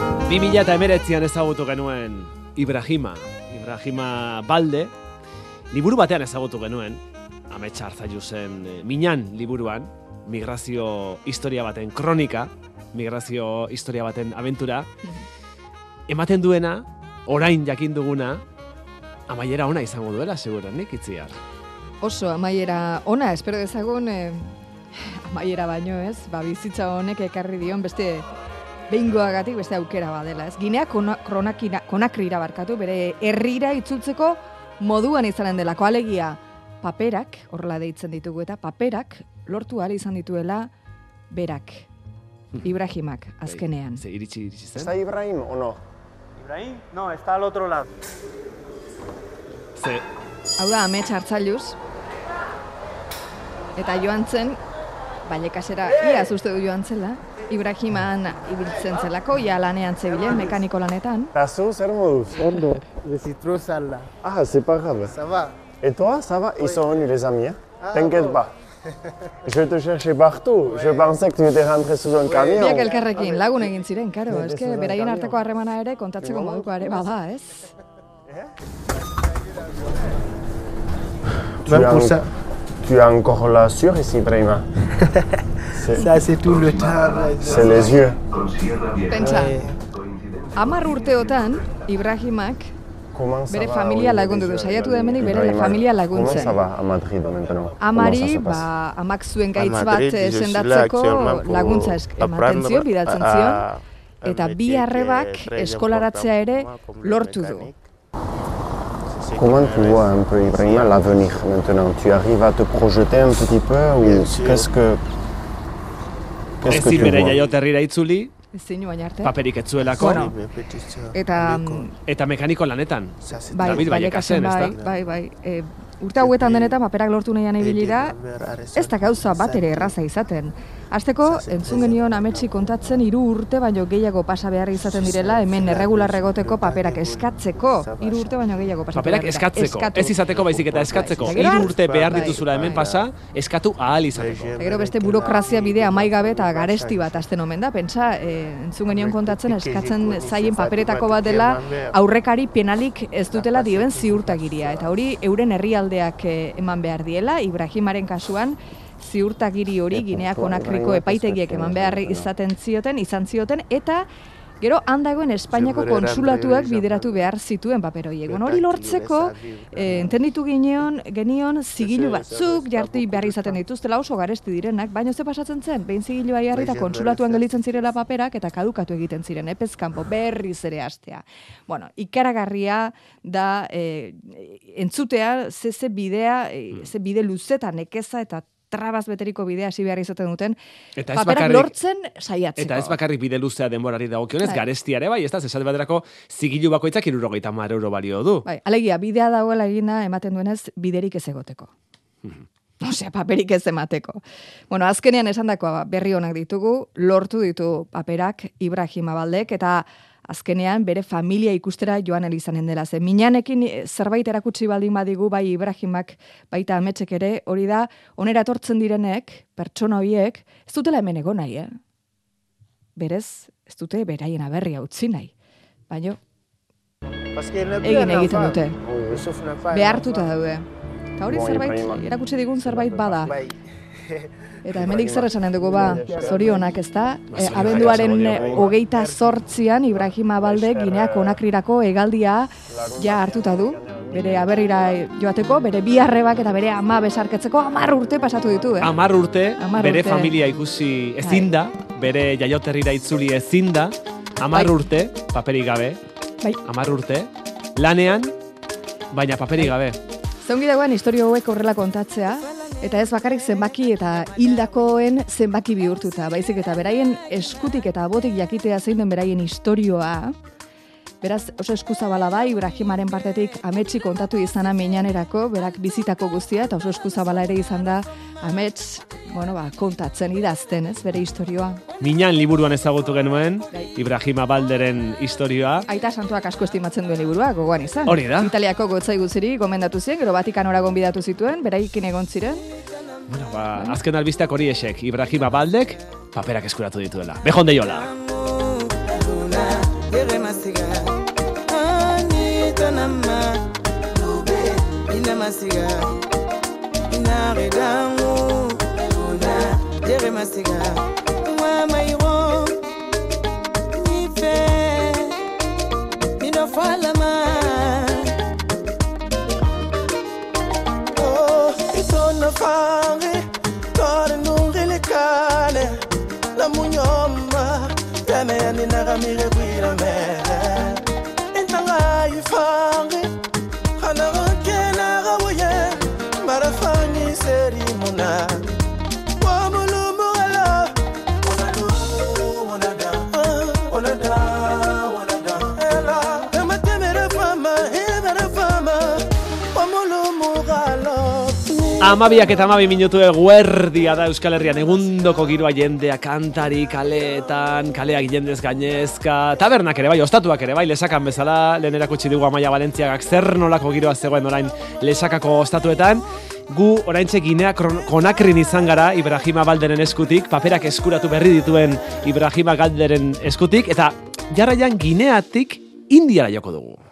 2000 eta emeretzian ezagutu genuen Ibrahima, Ibrahima Balde, liburu batean ezagutu genuen, ametsa hartzailu zen eh, Minan liburuan, migrazio historia baten kronika, migrazio historia baten aventura, ematen duena, orain jakin duguna, amaiera ona izango duela, seguran, nik itziar. Oso amaiera ona, espero dezagun, eh, amaiera baino ez, ba, bizitza honek ekarri dion beste behingoagatik beste aukera badela, ez? Ginea kona, kronakira, konakrira barkatu, bere herrira itzultzeko moduan izanen delako alegia paperak, horrela deitzen ditugu eta paperak lortu ahal izan dituela berak, Ibrahimak, azkenean. Ze iritsi, iritsi zen? ¿Está Ibrahim o no? ¿Ibrahim? No, está al otro lado. Ze, Hau da, amets hartzailuz. Eta joan zen, bailekasera, iaz uste du joan zela, Ibrahiman ibiltzen zelako, ia lanean zebilen, mekaniko lanetan. Tazo, zer moduz? Ondo, desitruza là. Ah, c'est pas grave. Ça va Et toi, ça va Ils sont venus, les amis. hein T'inquiète pas. Je te cherchais partout. Je pensais que tu étais rentré sous un camion. Biak elkarrekin lagun egin ziren, karo, eske beraien arteko harremana ere kontatzeko moduko ere bada, ez? Tu Même as, ça, tu as encore la sueur ici, Brahima. C'est ça c'est tout le travail. c'est les yeux. Pentsa, hamar urteotan, Ibrahimak Bere familia lagundu du, saiatu da hemendik bere familia laguntzen. Amari, ba, amak zuen gaitz bat sendatzeko laguntza ematen zion, bidaltzen à- zion, eta bi arrebak eskolaratzea ere lortu du. Comment tu vois un peu Ibrahima l'avenir maintenant Tu arrives à te projeter un petit peu ou qu'est-ce que qu'est-ce que tu bere jaioterrira itzuli, ezin baina arte. paperik etzuelako, Bueno. Eta, l'école. eta mekaniko lanetan. Bai, David bailekasen Vallecasén, bai, ezta? bai, bai. E, urte hauetan denetan paperak lortu nahian ibili da, ez da gauza bat ere erraza izaten. Azteko, entzun genion ametsi kontatzen hiru urte baino gehiago pasa behar izaten direla hemen erregular egoteko paperak eskatzeko. Hiru urte baino gehiago pasa Paperak eskatzeko, Eskatu. ez izateko baizik eta eskatzeko. Bai. Hiru urte behar bai, dituzula hemen bai. pasa, eskatu ahal izateko. Gero beste burokrazia bidea amaigabe eta garesti bat azten omen da. Pentsa, e, entzun genion kontatzen eskatzen zaien paperetako bat dela aurrekari penalik ez dutela dioen ziurtagiria. Eta hori euren herrialdeak eh, eman behar diela, Ibrahimaren kasuan, ziurtagiri hori Ginea Konakriko epaitegiek eman behar izaten zioten, izan zioten, eta Gero handagoen Espainiako konsulatuak bideratu behar zituen paper horiek. Hori lortzeko, eh, entenditu gineon, genion zigilu batzuk jarti behar izaten dituztela oso garesti direnak, baina ze pasatzen zen, behin zigilua jarri eta konsulatuan gelditzen zirela paperak eta kadukatu egiten ziren, epez kanpo berriz ere hastea. Bueno, ikaragarria da eh, entzutea ze ze bidea, eh, ze bide luzeta nekeza eta trabaz beteriko bidea hasi behar izaten duten, Eta ez bakarrik- lortzen saiatzeko. Eta ez bakarrik bide luzea denborari dagokionez, garestia ere bai, ez da, esate baterako zigilu bakoitzak irurogeita mar euro balio du. Bai, alegia, bidea dagoela egina ematen duenez biderik ez egoteko. Osea, paperik ez emateko. Bueno, azkenean esandakoa berri honak ditugu, lortu ditu paperak Ibrahima Baldek, eta azkenean bere familia ikustera joan elizanen dela. Ze minanekin eh, zerbait erakutsi baldin badigu, bai Ibrahimak, baita ametsek ere, hori da, onera etortzen direnek, pertsona horiek, ez dutela hemen egon nahi, eh? Berez, ez dute beraien aberria utzi nahi. Baina, egin egiten dute. Un behartuta daude. Eta hori Bon, zerbait, Ibrahima. erakutsi digun zerbait bada. Bai. Eta hemendik zer esanen dugu ba, zorionak ez da. E, abenduaren eh, hogeita sortzian Ibrahima Balde Ginea Konakrirako hegaldia ja hartuta du. Bere aberrira joateko, bere bi arrebak eta bere ama besarketzeko amar urte pasatu ditu, eh? Amar urte, Hamar bere urte. familia ikusi ezin da, bere jaioterrira itzuli ezin da, amar Bai. urte, paperik gabe, Bai. amar urte, lanean, baina paperik gabe. Zeungi dagoen historio hauek horrela kontatzea, eta ez bakarrik zenbaki eta hildakoen zenbaki bihurtuta, baizik eta beraien eskutik eta abotik jakitea zein den beraien historioa, Beraz, oso eskuzabala da, Ibrahimaren partetik ametsi kontatu izana minanerako, berak bizitako guztia, eta oso eskuzabala ere izan da amets, Bai. bueno, ba, kontatzen idazten, ez, bere historioa. Minan liburuan ezagutu genuen, bai. Ibrahima Balderen historioa. Aita santuak asko estimatzen duen liburua, gogoan izan. Hori da. Italiako gotzai gutziri gomendatu ziren, gero batikanora gonbidatu zituen, beraikin egon ziren. Bueno, ba, azken albistak hori esek, Ibrahima Baldek paperak eskuratu dituela. Bejon deiola. Anita ningakamike kwilo mbele intangayifaki khana kokhena kabuye Amabiak eta amabi minutu eguerdia da Euskal Herrian. Egundoko giroa jendea kantari, kaleetan, kaleak jendez gainezka, tabernak ere bai, ostatuak ere bai, lesakan bezala, lehen erakutsi dugu Amaia Valentziagak zer nolako giroa zegoen orain lesakako ostatuetan, gu oraintxe Ginea Konakrin izan gara Ibrahima Balderen eskutik, paperak eskuratu berri dituen Ibrahima Galderen eskutik, eta jarraian Gineatik Indiara joko dugu.